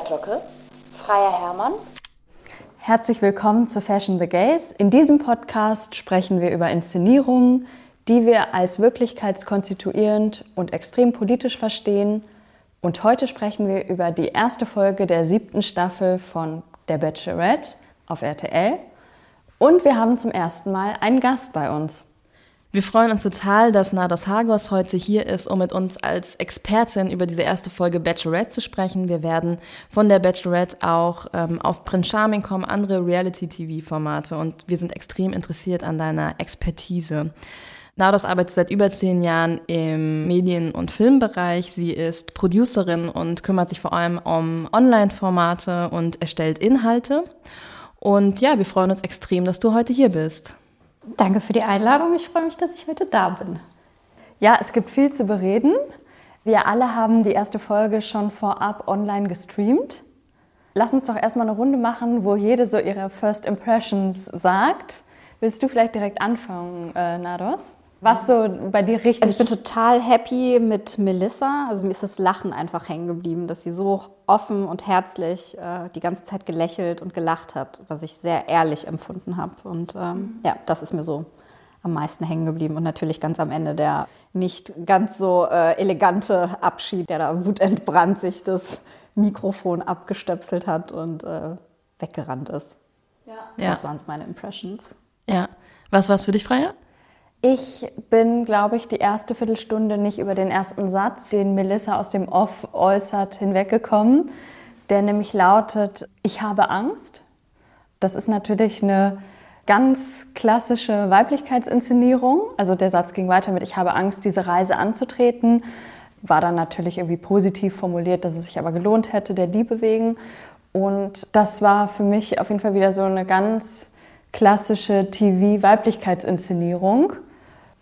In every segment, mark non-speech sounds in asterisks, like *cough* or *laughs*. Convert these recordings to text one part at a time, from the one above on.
Glocke, Freier Hermann. Herzlich willkommen zu Fashion the Gays. In diesem Podcast sprechen wir über Inszenierungen, die wir als wirklichkeitskonstituierend und extrem politisch verstehen. Und heute sprechen wir über die erste Folge der siebten Staffel von Der Bachelorette auf RTL. Und wir haben zum ersten Mal einen Gast bei uns. Wir freuen uns total, dass Nados Hagos heute hier ist, um mit uns als Expertin über diese erste Folge Bachelorette zu sprechen. Wir werden von der Bachelorette auch ähm, auf Prince Charming kommen, andere Reality-TV-Formate und wir sind extrem interessiert an deiner Expertise. Nados arbeitet seit über zehn Jahren im Medien- und Filmbereich. Sie ist Producerin und kümmert sich vor allem um Online-Formate und erstellt Inhalte. Und ja, wir freuen uns extrem, dass du heute hier bist. Danke für die Einladung. Ich freue mich, dass ich heute da bin. Ja, es gibt viel zu bereden. Wir alle haben die erste Folge schon vorab online gestreamt. Lass uns doch erstmal eine Runde machen, wo jede so ihre First Impressions sagt. Willst du vielleicht direkt anfangen, äh, Nados? Was so bei dir richtig. Also ich bin total happy mit Melissa. Also mir ist das Lachen einfach hängen geblieben, dass sie so offen und herzlich äh, die ganze Zeit gelächelt und gelacht hat, was ich sehr ehrlich empfunden habe. Und ähm, mhm. ja, das ist mir so am meisten hängen geblieben. Und natürlich ganz am Ende der nicht ganz so äh, elegante Abschied, der da wutentbrannt sich das Mikrofon abgestöpselt hat und äh, weggerannt ist. Ja. Das waren meine Impressions. Ja. Was war es für dich, Freier? Ich bin, glaube ich, die erste Viertelstunde nicht über den ersten Satz, den Melissa aus dem Off äußert, hinweggekommen, der nämlich lautet, ich habe Angst. Das ist natürlich eine ganz klassische Weiblichkeitsinszenierung. Also der Satz ging weiter mit, ich habe Angst, diese Reise anzutreten. War dann natürlich irgendwie positiv formuliert, dass es sich aber gelohnt hätte, der Liebe wegen. Und das war für mich auf jeden Fall wieder so eine ganz klassische TV-Weiblichkeitsinszenierung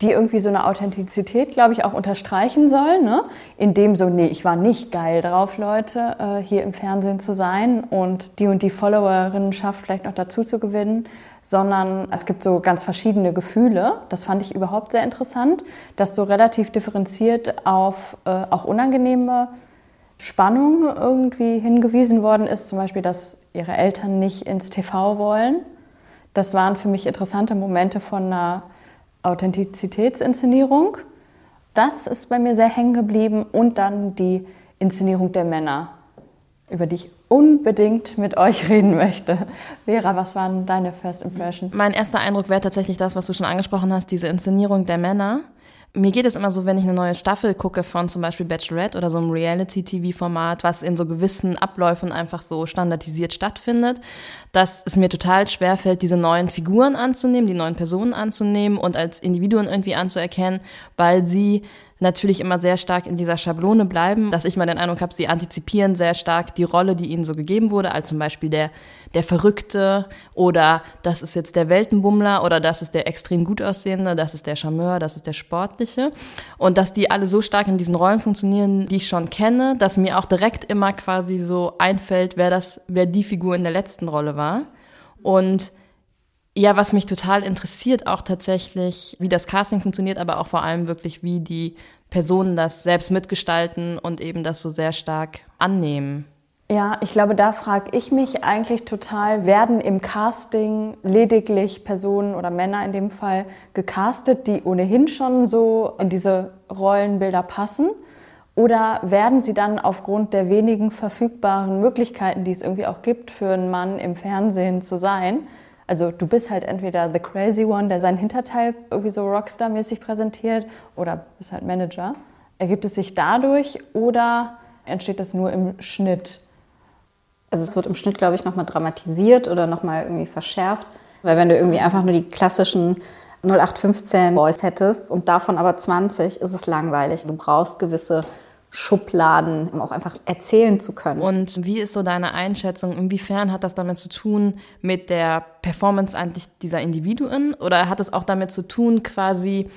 die irgendwie so eine Authentizität, glaube ich, auch unterstreichen soll, ne? indem so, nee, ich war nicht geil drauf, Leute, äh, hier im Fernsehen zu sein und die und die Followerinnenschaft vielleicht noch dazu zu gewinnen, sondern es gibt so ganz verschiedene Gefühle. Das fand ich überhaupt sehr interessant, dass so relativ differenziert auf äh, auch unangenehme Spannung irgendwie hingewiesen worden ist, zum Beispiel, dass ihre Eltern nicht ins TV wollen. Das waren für mich interessante Momente von einer Authentizitätsinszenierung. Das ist bei mir sehr hängen geblieben und dann die Inszenierung der Männer, über die ich unbedingt mit euch reden möchte. Vera, was waren deine First Impression? Mein erster Eindruck wäre tatsächlich das, was du schon angesprochen hast, diese Inszenierung der Männer. Mir geht es immer so, wenn ich eine neue Staffel gucke von zum Beispiel Bachelorette oder so einem Reality-TV-Format, was in so gewissen Abläufen einfach so standardisiert stattfindet, dass es mir total schwer fällt, diese neuen Figuren anzunehmen, die neuen Personen anzunehmen und als Individuen irgendwie anzuerkennen, weil sie natürlich immer sehr stark in dieser Schablone bleiben, dass ich mal den Eindruck habe, sie antizipieren sehr stark die Rolle, die ihnen so gegeben wurde, als zum Beispiel der, der Verrückte oder das ist jetzt der Weltenbummler oder das ist der extrem gut aussehende, das ist der Charmeur, das ist der Sportliche. Und dass die alle so stark in diesen Rollen funktionieren, die ich schon kenne, dass mir auch direkt immer quasi so einfällt, wer das, wer die Figur in der letzten Rolle war. Und ja, was mich total interessiert, auch tatsächlich, wie das Casting funktioniert, aber auch vor allem wirklich, wie die Personen das selbst mitgestalten und eben das so sehr stark annehmen. Ja, ich glaube, da frage ich mich eigentlich total, werden im Casting lediglich Personen oder Männer in dem Fall gecastet, die ohnehin schon so in diese Rollenbilder passen? Oder werden sie dann aufgrund der wenigen verfügbaren Möglichkeiten, die es irgendwie auch gibt, für einen Mann im Fernsehen zu sein, also du bist halt entweder the crazy one, der seinen Hinterteil irgendwie so Rockstar-mäßig präsentiert, oder bist halt Manager. Ergibt es sich dadurch oder entsteht das nur im Schnitt? Also es wird im Schnitt, glaube ich, nochmal dramatisiert oder nochmal irgendwie verschärft. Weil wenn du irgendwie einfach nur die klassischen 0815 Boys hättest und davon aber 20, ist es langweilig. Du brauchst gewisse Schubladen, um auch einfach erzählen zu können. Und wie ist so deine Einschätzung? Inwiefern hat das damit zu tun mit der Performance eigentlich dieser Individuen? Oder hat es auch damit zu tun, quasi,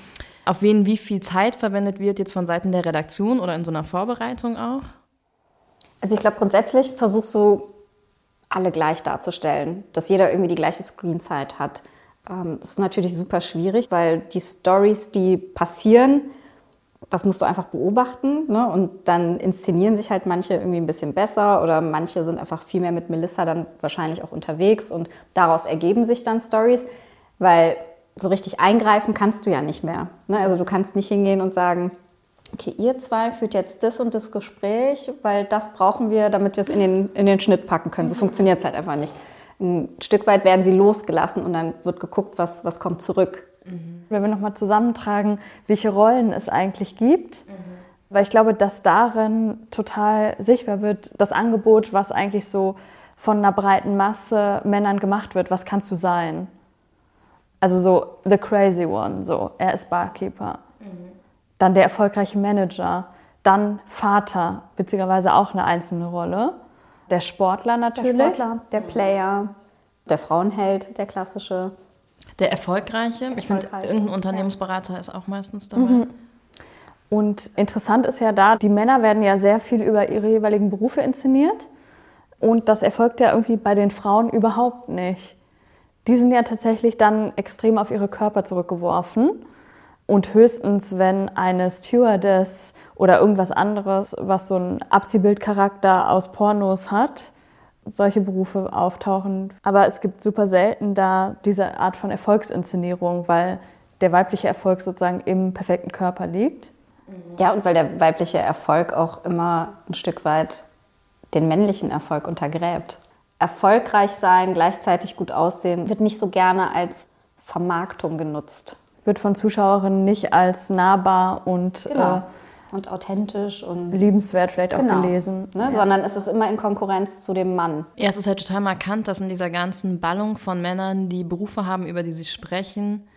auf wen wie viel Zeit verwendet wird, jetzt von Seiten der Redaktion oder in so einer Vorbereitung auch? Also ich glaube, grundsätzlich versuchst du alle gleich darzustellen, dass jeder irgendwie die gleiche Screenzeit hat. Ähm, das ist natürlich super schwierig, weil die Stories, die passieren, das musst du einfach beobachten. Ne? Und dann inszenieren sich halt manche irgendwie ein bisschen besser oder manche sind einfach viel mehr mit Melissa dann wahrscheinlich auch unterwegs und daraus ergeben sich dann Stories, weil so richtig eingreifen kannst du ja nicht mehr. Ne? Also du kannst nicht hingehen und sagen, okay, ihr zwei führt jetzt das und das Gespräch, weil das brauchen wir, damit wir es in den, in den Schnitt packen können. So funktioniert es halt einfach nicht. Ein Stück weit werden sie losgelassen und dann wird geguckt, was, was kommt zurück. Mhm. Wenn wir nochmal zusammentragen, welche Rollen es eigentlich gibt, mhm. weil ich glaube, dass darin total sichtbar wird, das Angebot, was eigentlich so von einer breiten Masse Männern gemacht wird, was kannst du sein? Also so the crazy one, so er ist Barkeeper. Mhm. Dann der erfolgreiche Manager, dann Vater, beziehungsweise auch eine einzelne Rolle. Der Sportler natürlich. Der Sportler, der Player, der Frauenheld, der klassische. Der erfolgreiche. Ich finde, irgendein Unternehmensberater ja. ist auch meistens dabei. Mhm. Und interessant ist ja da, die Männer werden ja sehr viel über ihre jeweiligen Berufe inszeniert. Und das erfolgt ja irgendwie bei den Frauen überhaupt nicht. Die sind ja tatsächlich dann extrem auf ihre Körper zurückgeworfen. Und höchstens, wenn eine Stewardess oder irgendwas anderes, was so einen Abziehbildcharakter aus Pornos hat, solche Berufe auftauchen. Aber es gibt super selten da diese Art von Erfolgsinszenierung, weil der weibliche Erfolg sozusagen im perfekten Körper liegt. Ja, und weil der weibliche Erfolg auch immer ein Stück weit den männlichen Erfolg untergräbt. Erfolgreich sein, gleichzeitig gut aussehen, wird nicht so gerne als Vermarktung genutzt. Wird von Zuschauerinnen nicht als nahbar und genau. äh, und authentisch und liebenswert vielleicht auch genau, gelesen. Ne? Ja. Sondern es ist immer in Konkurrenz zu dem Mann. Ja, es ist halt total markant, dass in dieser ganzen Ballung von Männern, die Berufe haben, über die sie sprechen,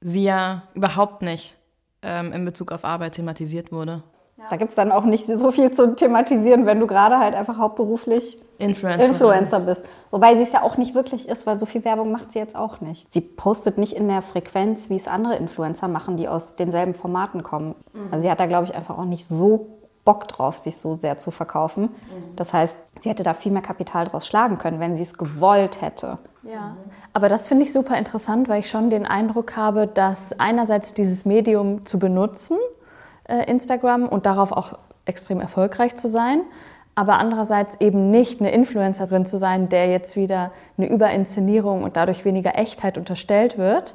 sie ja überhaupt nicht ähm, in Bezug auf Arbeit thematisiert wurde. Da gibt es dann auch nicht so viel zu thematisieren, wenn du gerade halt einfach hauptberuflich Influencer, Influencer bist. Wobei sie es ja auch nicht wirklich ist, weil so viel Werbung macht sie jetzt auch nicht. Sie postet nicht in der Frequenz, wie es andere Influencer machen, die aus denselben Formaten kommen. Mhm. Also sie hat da, glaube ich, einfach auch nicht so Bock drauf, sich so sehr zu verkaufen. Mhm. Das heißt, sie hätte da viel mehr Kapital draus schlagen können, wenn sie es gewollt hätte. Ja, aber das finde ich super interessant, weil ich schon den Eindruck habe, dass einerseits dieses Medium zu benutzen, Instagram und darauf auch extrem erfolgreich zu sein, aber andererseits eben nicht eine Influencerin zu sein, der jetzt wieder eine Überinszenierung und dadurch weniger Echtheit unterstellt wird.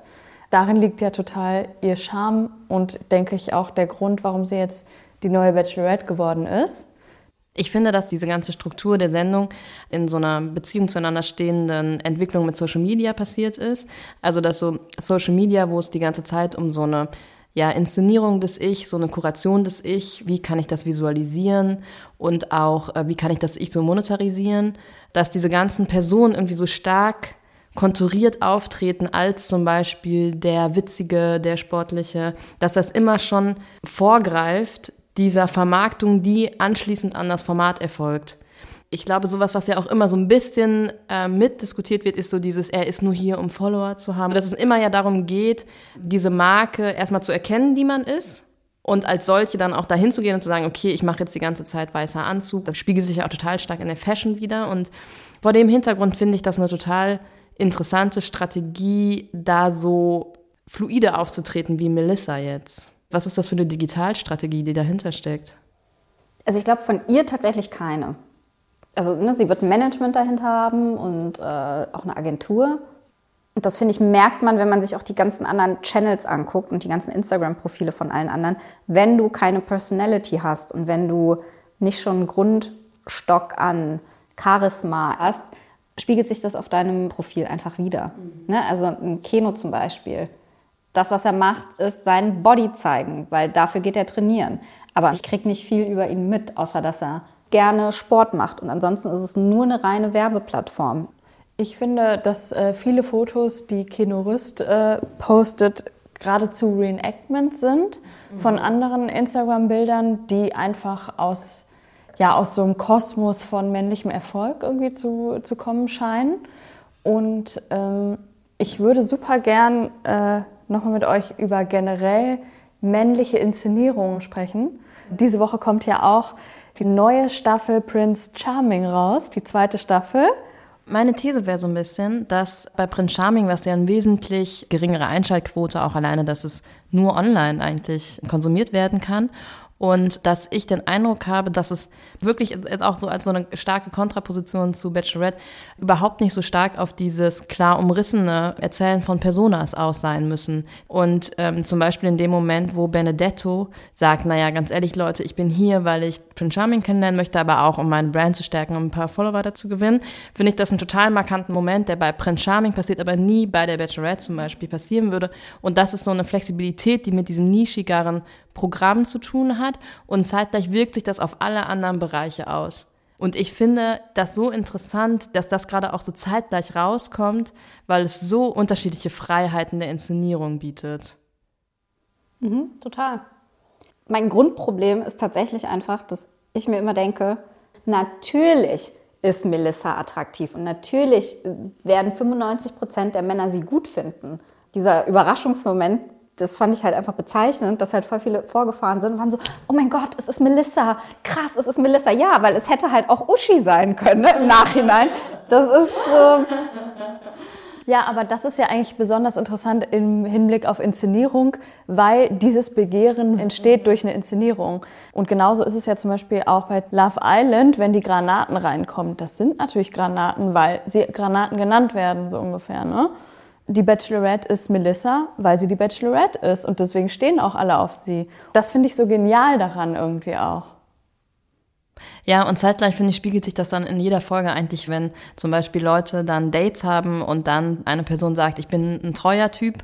Darin liegt ja total ihr Charme und denke ich auch der Grund, warum sie jetzt die neue Bachelorette geworden ist. Ich finde, dass diese ganze Struktur der Sendung in so einer Beziehung zueinander stehenden Entwicklung mit Social Media passiert ist. Also, dass so Social Media, wo es die ganze Zeit um so eine ja, Inszenierung des Ich, so eine Kuration des Ich, wie kann ich das visualisieren? Und auch, äh, wie kann ich das Ich so monetarisieren, dass diese ganzen Personen irgendwie so stark konturiert auftreten als zum Beispiel der Witzige, der Sportliche, dass das immer schon vorgreift dieser Vermarktung, die anschließend an das Format erfolgt ich glaube, sowas, was ja auch immer so ein bisschen äh, mitdiskutiert wird, ist so dieses, er ist nur hier, um Follower zu haben. Dass es immer ja darum geht, diese Marke erstmal zu erkennen, die man ist. Und als solche dann auch dahin zu gehen und zu sagen, okay, ich mache jetzt die ganze Zeit weißer Anzug. Das spiegelt sich ja auch total stark in der Fashion wieder. Und vor dem Hintergrund finde ich das eine total interessante Strategie, da so fluide aufzutreten wie Melissa jetzt. Was ist das für eine Digitalstrategie, die dahinter steckt? Also ich glaube von ihr tatsächlich keine also ne, sie wird ein Management dahinter haben und äh, auch eine Agentur. Und das finde ich, merkt man, wenn man sich auch die ganzen anderen Channels anguckt und die ganzen Instagram-Profile von allen anderen, wenn du keine Personality hast und wenn du nicht schon einen Grundstock an Charisma hast, spiegelt sich das auf deinem Profil einfach wieder. Mhm. Ne? Also ein Keno zum Beispiel. Das, was er macht, ist sein Body zeigen, weil dafür geht er trainieren. Aber ich kriege nicht viel über ihn mit, außer dass er gerne Sport macht. Und ansonsten ist es nur eine reine Werbeplattform. Ich finde, dass äh, viele Fotos, die Kino Rüst äh, postet, geradezu Reenactments sind mhm. von anderen Instagram-Bildern, die einfach aus, ja, aus so einem Kosmos von männlichem Erfolg irgendwie zu, zu kommen scheinen. Und ähm, ich würde super gern äh, nochmal mit euch über generell männliche Inszenierungen sprechen. Diese Woche kommt ja auch die neue Staffel Prince Charming raus, die zweite Staffel. Meine These wäre so ein bisschen, dass bei Prince Charming, was ja eine wesentlich geringere Einschaltquote, auch alleine, dass es nur online eigentlich konsumiert werden kann und dass ich den Eindruck habe, dass es wirklich jetzt auch so als so eine starke Kontraposition zu Bachelorette überhaupt nicht so stark auf dieses klar umrissene Erzählen von Personas aus sein müssen. Und ähm, zum Beispiel in dem Moment, wo Benedetto sagt, naja, ganz ehrlich Leute, ich bin hier, weil ich Prince Charming kennenlernen möchte, aber auch um meine Brand zu stärken, um ein paar Follower dazu gewinnen, finde ich das einen total markanten Moment, der bei Prince Charming passiert, aber nie bei der Bachelorette zum Beispiel passieren würde. Und das ist so eine Flexibilität, die mit diesem nischigeren Programm zu tun hat und zeitgleich wirkt sich das auf alle anderen Bereiche aus. Und ich finde das so interessant, dass das gerade auch so zeitgleich rauskommt, weil es so unterschiedliche Freiheiten der Inszenierung bietet. Mhm, total. Mein Grundproblem ist tatsächlich einfach, dass ich mir immer denke, natürlich ist Melissa attraktiv und natürlich werden 95 Prozent der Männer sie gut finden. Dieser Überraschungsmoment das fand ich halt einfach bezeichnend, dass halt voll viele vorgefahren sind und waren so, oh mein Gott, es ist Melissa, krass, es ist Melissa. Ja, weil es hätte halt auch Uschi sein können ne, im Nachhinein. Das ist so. Ja, aber das ist ja eigentlich besonders interessant im Hinblick auf Inszenierung, weil dieses Begehren entsteht durch eine Inszenierung. Und genauso ist es ja zum Beispiel auch bei Love Island, wenn die Granaten reinkommen. Das sind natürlich Granaten, weil sie Granaten genannt werden, so ungefähr. Ne? Die Bachelorette ist Melissa, weil sie die Bachelorette ist und deswegen stehen auch alle auf sie. Das finde ich so genial daran irgendwie auch. Ja, und zeitgleich, finde ich, spiegelt sich das dann in jeder Folge eigentlich, wenn zum Beispiel Leute dann Dates haben und dann eine Person sagt, ich bin ein treuer Typ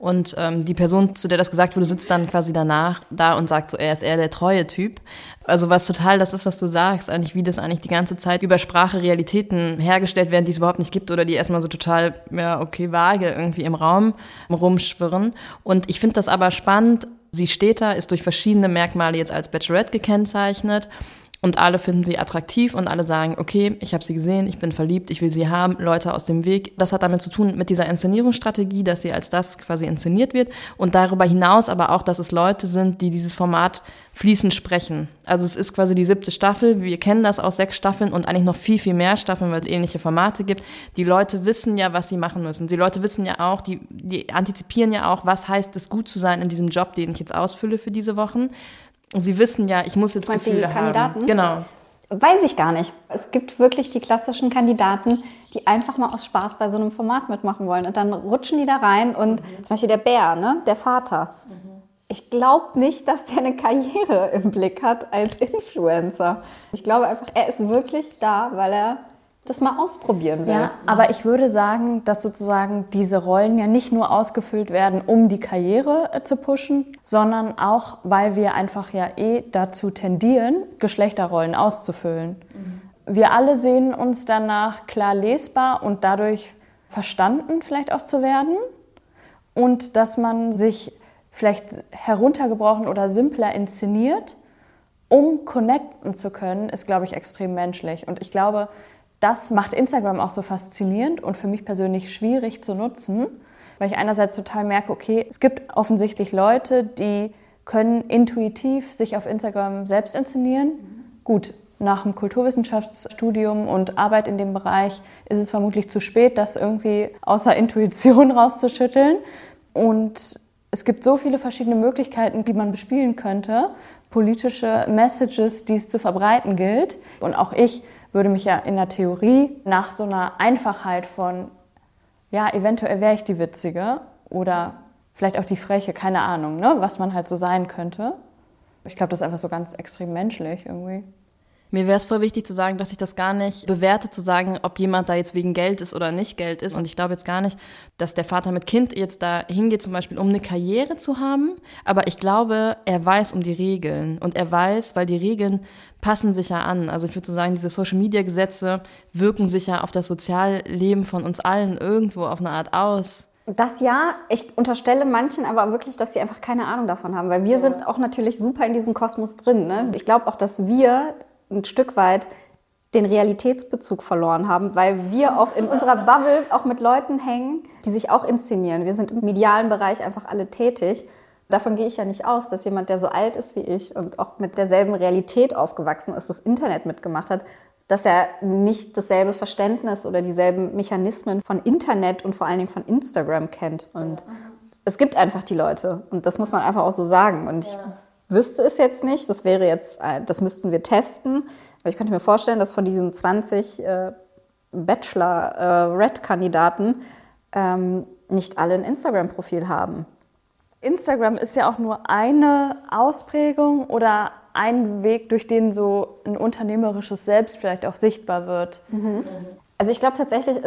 und ähm, die Person, zu der das gesagt wurde, sitzt dann quasi danach da und sagt so, er ist eher der treue Typ. Also was total das ist, was du sagst, eigentlich wie das eigentlich die ganze Zeit über Sprache Realitäten hergestellt werden, die es überhaupt nicht gibt oder die erstmal so total, ja, okay, vage irgendwie im Raum rumschwirren. Und ich finde das aber spannend. Sie steht da, ist durch verschiedene Merkmale jetzt als Bachelorette gekennzeichnet und alle finden sie attraktiv und alle sagen, okay, ich habe sie gesehen, ich bin verliebt, ich will sie haben, Leute aus dem Weg. Das hat damit zu tun mit dieser Inszenierungsstrategie, dass sie als das quasi inszeniert wird und darüber hinaus aber auch, dass es Leute sind, die dieses Format fließend sprechen. Also es ist quasi die siebte Staffel. Wir kennen das aus sechs Staffeln und eigentlich noch viel, viel mehr Staffeln, weil es ähnliche Formate gibt. Die Leute wissen ja, was sie machen müssen. Die Leute wissen ja auch, die, die antizipieren ja auch, was heißt es, gut zu sein in diesem Job, den ich jetzt ausfülle für diese Wochen. Sie wissen ja, ich muss jetzt Meinst Gefühle die Kandidaten? haben. Genau. Weiß ich gar nicht. Es gibt wirklich die klassischen Kandidaten, die einfach mal aus Spaß bei so einem Format mitmachen wollen. Und dann rutschen die da rein und mhm. zum Beispiel der Bär, ne? der Vater. Mhm. Ich glaube nicht, dass der eine Karriere im Blick hat als Influencer. Ich glaube einfach, er ist wirklich da, weil er das mal ausprobieren will. Ja, aber ich würde sagen, dass sozusagen diese Rollen ja nicht nur ausgefüllt werden, um die Karriere äh, zu pushen, sondern auch, weil wir einfach ja eh dazu tendieren, Geschlechterrollen auszufüllen. Mhm. Wir alle sehen uns danach klar lesbar und dadurch verstanden vielleicht auch zu werden und dass man sich vielleicht heruntergebrochen oder simpler inszeniert, um connecten zu können, ist, glaube ich, extrem menschlich. Und ich glaube, das macht Instagram auch so faszinierend und für mich persönlich schwierig zu nutzen, weil ich einerseits total merke, okay, es gibt offensichtlich Leute, die können intuitiv sich auf Instagram selbst inszenieren. Gut, nach dem Kulturwissenschaftsstudium und Arbeit in dem Bereich ist es vermutlich zu spät, das irgendwie außer Intuition *laughs* rauszuschütteln. Und es gibt so viele verschiedene Möglichkeiten, die man bespielen könnte, politische Messages, die es zu verbreiten gilt. Und auch ich würde mich ja in der Theorie nach so einer Einfachheit von, ja, eventuell wäre ich die Witzige oder vielleicht auch die Freche, keine Ahnung, ne, was man halt so sein könnte. Ich glaube, das ist einfach so ganz extrem menschlich irgendwie. Mir wäre es voll wichtig zu sagen, dass ich das gar nicht bewerte, zu sagen, ob jemand da jetzt wegen Geld ist oder nicht Geld ist. Und ich glaube jetzt gar nicht, dass der Vater mit Kind jetzt da hingeht, zum Beispiel, um eine Karriere zu haben. Aber ich glaube, er weiß um die Regeln. Und er weiß, weil die Regeln passen sich ja an. Also ich würde so sagen, diese Social-Media-Gesetze wirken sich ja auf das Sozialleben von uns allen irgendwo auf eine Art aus. Das ja, ich unterstelle manchen aber wirklich, dass sie einfach keine Ahnung davon haben, weil wir ja. sind auch natürlich super in diesem Kosmos drin. Ne? Ich glaube auch, dass wir ein Stück weit den Realitätsbezug verloren haben, weil wir auch in unserer Bubble auch mit Leuten hängen, die sich auch inszenieren. Wir sind im medialen Bereich einfach alle tätig. Davon gehe ich ja nicht aus, dass jemand, der so alt ist wie ich und auch mit derselben Realität aufgewachsen ist, das Internet mitgemacht hat, dass er nicht dasselbe Verständnis oder dieselben Mechanismen von Internet und vor allen Dingen von Instagram kennt. Und es gibt einfach die Leute und das muss man einfach auch so sagen. Und ich wüsste es jetzt nicht, das wäre jetzt, äh, das müssten wir testen. Aber ich könnte mir vorstellen, dass von diesen 20 äh, Bachelor-Red-Kandidaten äh, ähm, nicht alle ein Instagram-Profil haben. Instagram ist ja auch nur eine Ausprägung oder ein Weg, durch den so ein unternehmerisches Selbst vielleicht auch sichtbar wird. Mhm. Also ich glaube tatsächlich,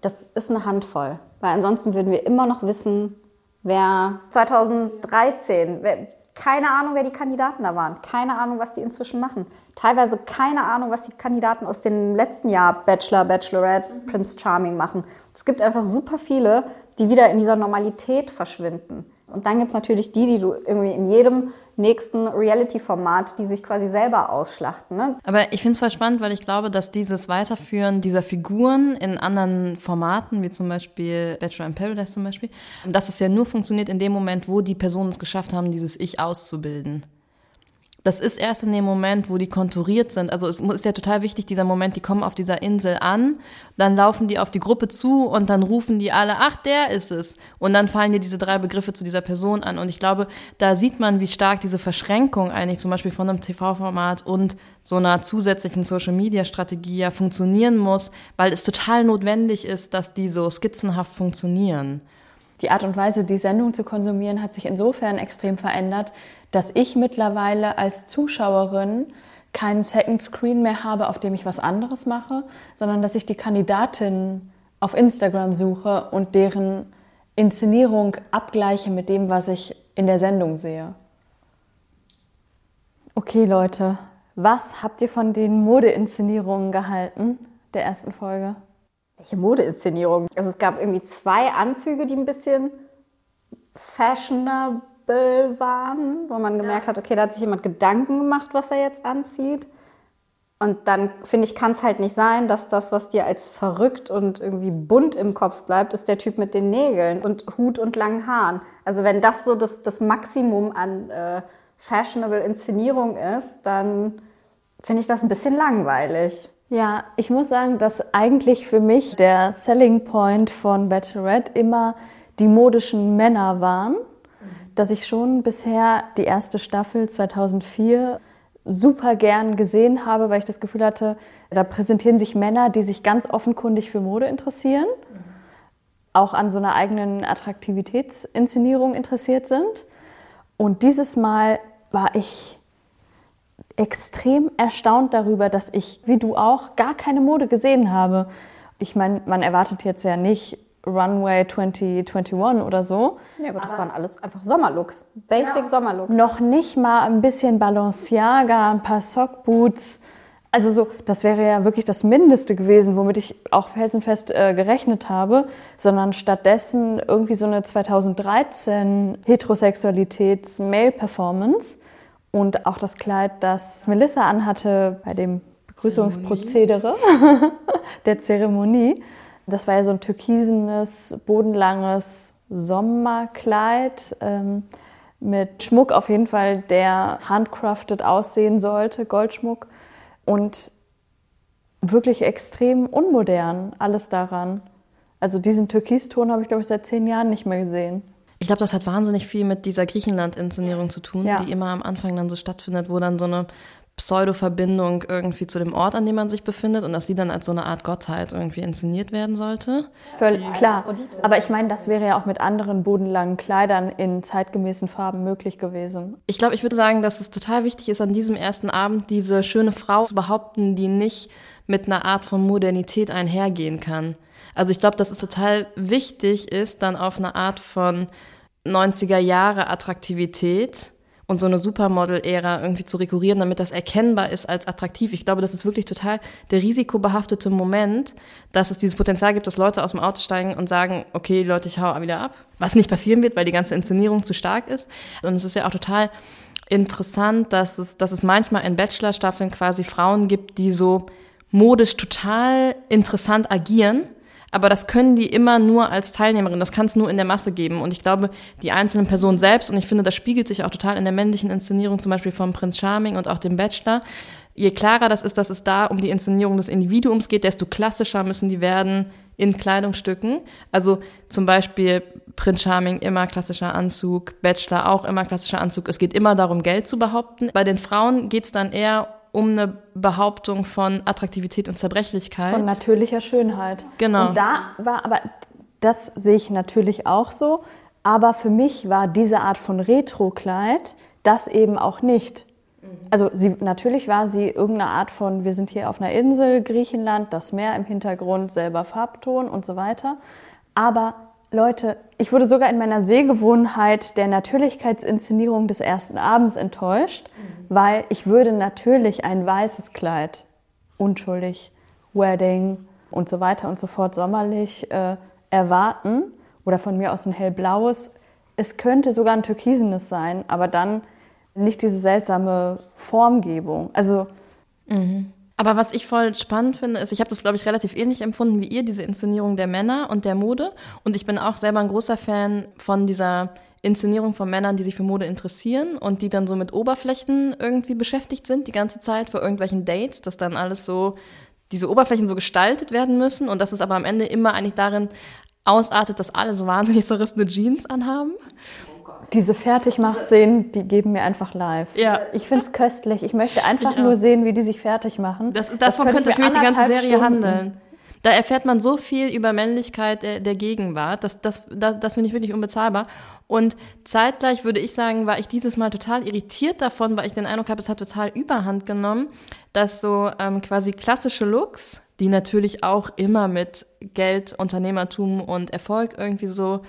das ist eine Handvoll, weil ansonsten würden wir immer noch wissen, wer 2013, wer, keine Ahnung, wer die Kandidaten da waren, keine Ahnung, was die inzwischen machen, teilweise keine Ahnung, was die Kandidaten aus dem letzten Jahr Bachelor, Bachelorette, mhm. Prince Charming machen. Es gibt einfach super viele, die wieder in dieser Normalität verschwinden. Und dann gibt es natürlich die, die du irgendwie in jedem nächsten Reality-Format, die sich quasi selber ausschlachten. Ne? Aber ich finde es voll spannend, weil ich glaube, dass dieses Weiterführen dieser Figuren in anderen Formaten, wie zum Beispiel Bachelor in Paradise zum Beispiel, dass es ja nur funktioniert in dem Moment, wo die Personen es geschafft haben, dieses Ich auszubilden das ist erst in dem Moment, wo die konturiert sind. Also es ist ja total wichtig, dieser Moment, die kommen auf dieser Insel an, dann laufen die auf die Gruppe zu und dann rufen die alle, ach, der ist es. Und dann fallen dir diese drei Begriffe zu dieser Person an. Und ich glaube, da sieht man, wie stark diese Verschränkung eigentlich zum Beispiel von einem TV-Format und so einer zusätzlichen Social-Media-Strategie ja funktionieren muss, weil es total notwendig ist, dass die so skizzenhaft funktionieren die Art und Weise, die Sendung zu konsumieren, hat sich insofern extrem verändert, dass ich mittlerweile als Zuschauerin keinen Second Screen mehr habe, auf dem ich was anderes mache, sondern dass ich die Kandidatin auf Instagram suche und deren Inszenierung abgleiche mit dem, was ich in der Sendung sehe. Okay, Leute, was habt ihr von den Modeinszenierungen gehalten der ersten Folge? Welche Modeinszenierung? Also es gab irgendwie zwei Anzüge, die ein bisschen fashionable waren, wo man gemerkt hat, okay, da hat sich jemand Gedanken gemacht, was er jetzt anzieht. Und dann finde ich, kann es halt nicht sein, dass das, was dir als verrückt und irgendwie bunt im Kopf bleibt, ist der Typ mit den Nägeln und Hut und langen Haaren. Also wenn das so das, das Maximum an äh, fashionable Inszenierung ist, dann finde ich das ein bisschen langweilig. Ja, ich muss sagen, dass eigentlich für mich der Selling Point von Bachelorette immer die modischen Männer waren. Dass ich schon bisher die erste Staffel 2004 super gern gesehen habe, weil ich das Gefühl hatte, da präsentieren sich Männer, die sich ganz offenkundig für Mode interessieren, auch an so einer eigenen Attraktivitätsinszenierung interessiert sind. Und dieses Mal war ich extrem erstaunt darüber, dass ich, wie du auch, gar keine Mode gesehen habe. Ich meine, man erwartet jetzt ja nicht Runway 2021 oder so. Ja, aber das aber waren alles einfach Sommerlooks. Basic ja, Sommerlooks. Noch nicht mal ein bisschen Balenciaga, ein paar Sockboots. Also so, das wäre ja wirklich das Mindeste gewesen, womit ich auch felsenfest äh, gerechnet habe, sondern stattdessen irgendwie so eine 2013 Heterosexualitäts-Mail-Performance und auch das Kleid, das Melissa anhatte bei dem Begrüßungsprozedere *laughs* der Zeremonie. Das war ja so ein türkisenes, bodenlanges Sommerkleid ähm, mit Schmuck auf jeden Fall, der handcrafted aussehen sollte, Goldschmuck. Und wirklich extrem unmodern, alles daran. Also diesen Türkiston habe ich, glaube ich, seit zehn Jahren nicht mehr gesehen. Ich glaube, das hat wahnsinnig viel mit dieser Griechenland-Inszenierung zu tun, ja. die immer am Anfang dann so stattfindet, wo dann so eine Pseudo-Verbindung irgendwie zu dem Ort, an dem man sich befindet und dass sie dann als so eine Art Gottheit irgendwie inszeniert werden sollte. Völlig klar. Aber ich meine, das wäre ja auch mit anderen bodenlangen Kleidern in zeitgemäßen Farben möglich gewesen. Ich glaube, ich würde sagen, dass es total wichtig ist, an diesem ersten Abend diese schöne Frau zu behaupten, die nicht mit einer Art von Modernität einhergehen kann. Also ich glaube, dass es total wichtig ist, dann auf eine Art von 90er Jahre Attraktivität und so eine Supermodel-Ära irgendwie zu rekurrieren, damit das erkennbar ist als attraktiv. Ich glaube, das ist wirklich total der risikobehaftete Moment, dass es dieses Potenzial gibt, dass Leute aus dem Auto steigen und sagen, okay, Leute, ich hau wieder ab. Was nicht passieren wird, weil die ganze Inszenierung zu stark ist. Und es ist ja auch total interessant, dass es, dass es manchmal in Bachelor-Staffeln quasi Frauen gibt, die so modisch total interessant agieren aber das können die immer nur als Teilnehmerin, das kann es nur in der Masse geben. Und ich glaube, die einzelnen Personen selbst, und ich finde, das spiegelt sich auch total in der männlichen Inszenierung, zum Beispiel vom Prinz Charming und auch dem Bachelor, je klarer das ist, dass es da um die Inszenierung des Individuums geht, desto klassischer müssen die werden in Kleidungsstücken. Also zum Beispiel Prince Charming immer klassischer Anzug, Bachelor auch immer klassischer Anzug. Es geht immer darum, Geld zu behaupten. Bei den Frauen geht es dann eher um eine Behauptung von Attraktivität und Zerbrechlichkeit. Von natürlicher Schönheit. Genau. Und da war aber, das sehe ich natürlich auch so, aber für mich war diese Art von Retro-Kleid das eben auch nicht. Also sie, natürlich war sie irgendeine Art von, wir sind hier auf einer Insel, Griechenland, das Meer im Hintergrund, selber Farbton und so weiter. Aber Leute, ich wurde sogar in meiner Sehgewohnheit der Natürlichkeitsinszenierung des ersten Abends enttäuscht, mhm. weil ich würde natürlich ein weißes Kleid, unschuldig, Wedding und so weiter und so fort, sommerlich äh, erwarten oder von mir aus ein hellblaues. Es könnte sogar ein türkisenes sein, aber dann nicht diese seltsame Formgebung. Also mhm. Aber was ich voll spannend finde, ist, ich habe das, glaube ich, relativ ähnlich empfunden wie ihr, diese Inszenierung der Männer und der Mode. Und ich bin auch selber ein großer Fan von dieser Inszenierung von Männern, die sich für Mode interessieren und die dann so mit Oberflächen irgendwie beschäftigt sind die ganze Zeit für irgendwelchen Dates, dass dann alles so, diese Oberflächen so gestaltet werden müssen und dass es aber am Ende immer eigentlich darin ausartet, dass alle so wahnsinnig zerrissene Jeans anhaben. Diese Fertigmachszenen, die geben mir einfach live. Ja. Ich finde es köstlich. Ich möchte einfach ich nur sehen, wie die sich fertig machen. Das, davon das könnte für mich die ganze Serie Stunden. handeln. Da erfährt man so viel über Männlichkeit der, der Gegenwart. Das, das, das, das finde ich wirklich unbezahlbar. Und zeitgleich würde ich sagen, war ich dieses Mal total irritiert davon, weil ich den Eindruck habe, es hat total Überhand genommen, dass so ähm, quasi klassische Looks, die natürlich auch immer mit Geld, Unternehmertum und Erfolg irgendwie so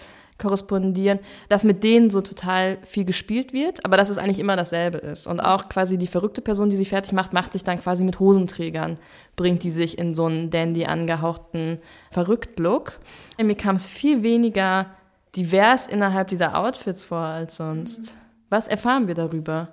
korrespondieren, dass mit denen so total viel gespielt wird, aber dass es eigentlich immer dasselbe ist. Und auch quasi die verrückte Person, die sich fertig macht, macht sich dann quasi mit Hosenträgern, bringt die sich in so einen dandy angehauchten Verrückt-Look. Mir kam es viel weniger divers innerhalb dieser Outfits vor als sonst. Was erfahren wir darüber?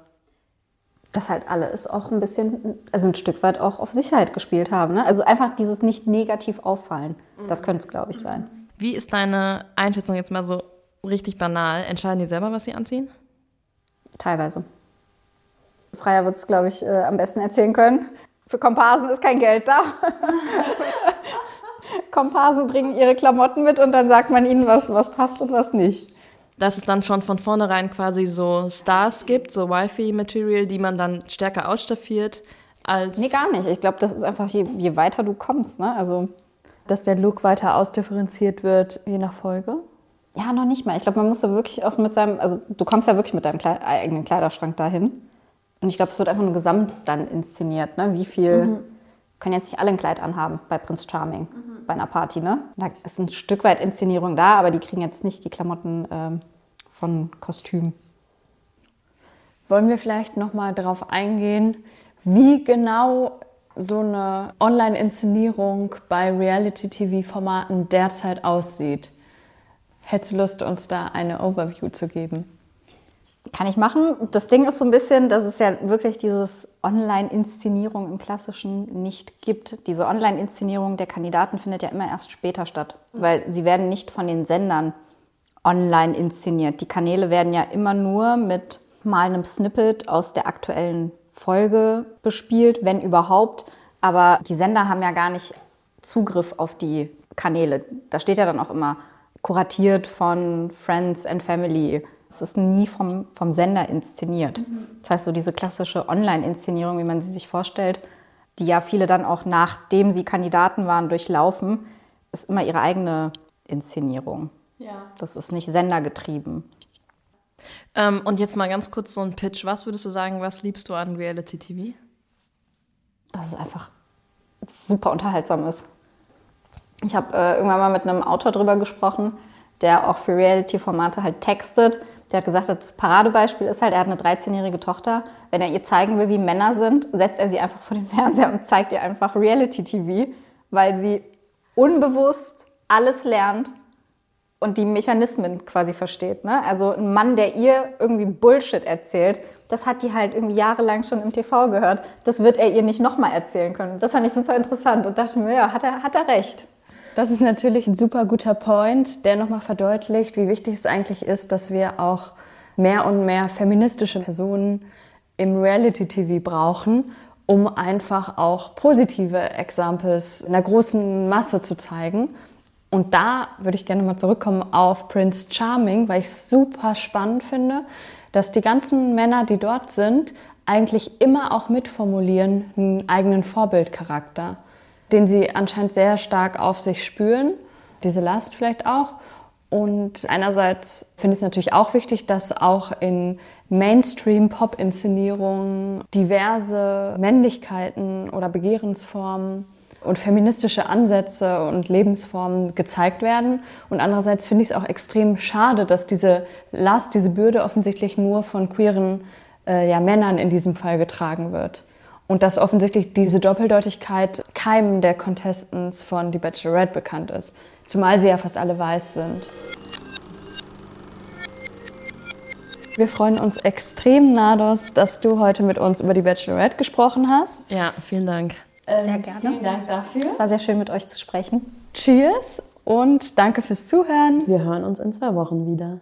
dass halt alle es auch ein bisschen, also ein Stück weit auch auf Sicherheit gespielt haben. Ne? Also einfach dieses nicht negativ auffallen. Das könnte es, glaube ich, sein. Wie ist deine Einschätzung jetzt mal so richtig banal? Entscheiden die selber, was sie anziehen? Teilweise. Freier wird es, glaube ich, äh, am besten erzählen können. Für Komparsen ist kein Geld da. *laughs* Komparsen bringen ihre Klamotten mit und dann sagt man ihnen, was, was passt und was nicht. Dass es dann schon von vornherein quasi so Stars gibt, so Wi-Fi-Material, die man dann stärker ausstaffiert als. Nee, gar nicht. Ich glaube, das ist einfach, je, je weiter du kommst. Ne? Also dass der Look weiter ausdifferenziert wird, je nach Folge? Ja, noch nicht mal. Ich glaube, man muss da wirklich auch mit seinem, also du kommst ja wirklich mit deinem Kleid eigenen Kleiderschrank dahin. Und ich glaube, es wird einfach nur gesamt dann inszeniert. Ne? Wie viel mhm. können jetzt nicht alle ein Kleid anhaben bei Prince Charming, mhm. bei einer Party. Ne? Da ist ein Stück weit Inszenierung da, aber die kriegen jetzt nicht die Klamotten ähm, von Kostüm. Wollen wir vielleicht noch mal darauf eingehen, wie genau so eine Online-Inszenierung bei Reality-TV-Formaten derzeit aussieht. Hättest du Lust, uns da eine Overview zu geben? Kann ich machen. Das Ding ist so ein bisschen, dass es ja wirklich dieses Online-Inszenierung im Klassischen nicht gibt. Diese Online-Inszenierung der Kandidaten findet ja immer erst später statt, weil sie werden nicht von den Sendern online inszeniert. Die Kanäle werden ja immer nur mit mal einem Snippet aus der aktuellen Folge bespielt, wenn überhaupt. Aber die Sender haben ja gar nicht Zugriff auf die Kanäle. Da steht ja dann auch immer kuratiert von Friends and Family. Es ist nie vom, vom Sender inszeniert. Mhm. Das heißt, so diese klassische Online-Inszenierung, wie man sie sich vorstellt, die ja viele dann auch nachdem sie Kandidaten waren durchlaufen, ist immer ihre eigene Inszenierung. Ja. Das ist nicht sendergetrieben. Ähm, und jetzt mal ganz kurz so ein Pitch. Was würdest du sagen, was liebst du an Reality TV? Dass es einfach super unterhaltsam ist. Ich habe äh, irgendwann mal mit einem Autor drüber gesprochen, der auch für Reality-Formate halt textet. Der hat gesagt, das Paradebeispiel ist halt, er hat eine 13-jährige Tochter. Wenn er ihr zeigen will, wie Männer sind, setzt er sie einfach vor den *laughs* Fernseher und zeigt ihr einfach Reality-TV, weil sie unbewusst alles lernt und die Mechanismen quasi versteht. Ne? Also ein Mann, der ihr irgendwie Bullshit erzählt, das hat die halt irgendwie jahrelang schon im TV gehört. Das wird er ihr nicht nochmal erzählen können. Das fand ich super interessant und dachte mir, ja, hat er, hat er recht. Das ist natürlich ein super guter Point, der nochmal verdeutlicht, wie wichtig es eigentlich ist, dass wir auch mehr und mehr feministische Personen im Reality-TV brauchen um einfach auch positive Examples in einer großen Masse zu zeigen. Und da würde ich gerne mal zurückkommen auf Prince Charming, weil ich es super spannend finde, dass die ganzen Männer, die dort sind, eigentlich immer auch mitformulieren einen eigenen Vorbildcharakter, den sie anscheinend sehr stark auf sich spüren, diese Last vielleicht auch. Und einerseits finde ich es natürlich auch wichtig, dass auch in Mainstream-Pop-Inszenierungen diverse Männlichkeiten oder Begehrensformen und feministische Ansätze und Lebensformen gezeigt werden. Und andererseits finde ich es auch extrem schade, dass diese Last, diese Bürde offensichtlich nur von queeren äh, ja, Männern in diesem Fall getragen wird. Und dass offensichtlich diese Doppeldeutigkeit keinem der Contestants von The Bachelorette bekannt ist. Zumal sie ja fast alle weiß sind. Wir freuen uns extrem, Nados, dass du heute mit uns über die Bachelorette gesprochen hast. Ja, vielen Dank. Sehr gerne. Vielen Dank dafür. Es war sehr schön, mit euch zu sprechen. Cheers und danke fürs Zuhören. Wir hören uns in zwei Wochen wieder.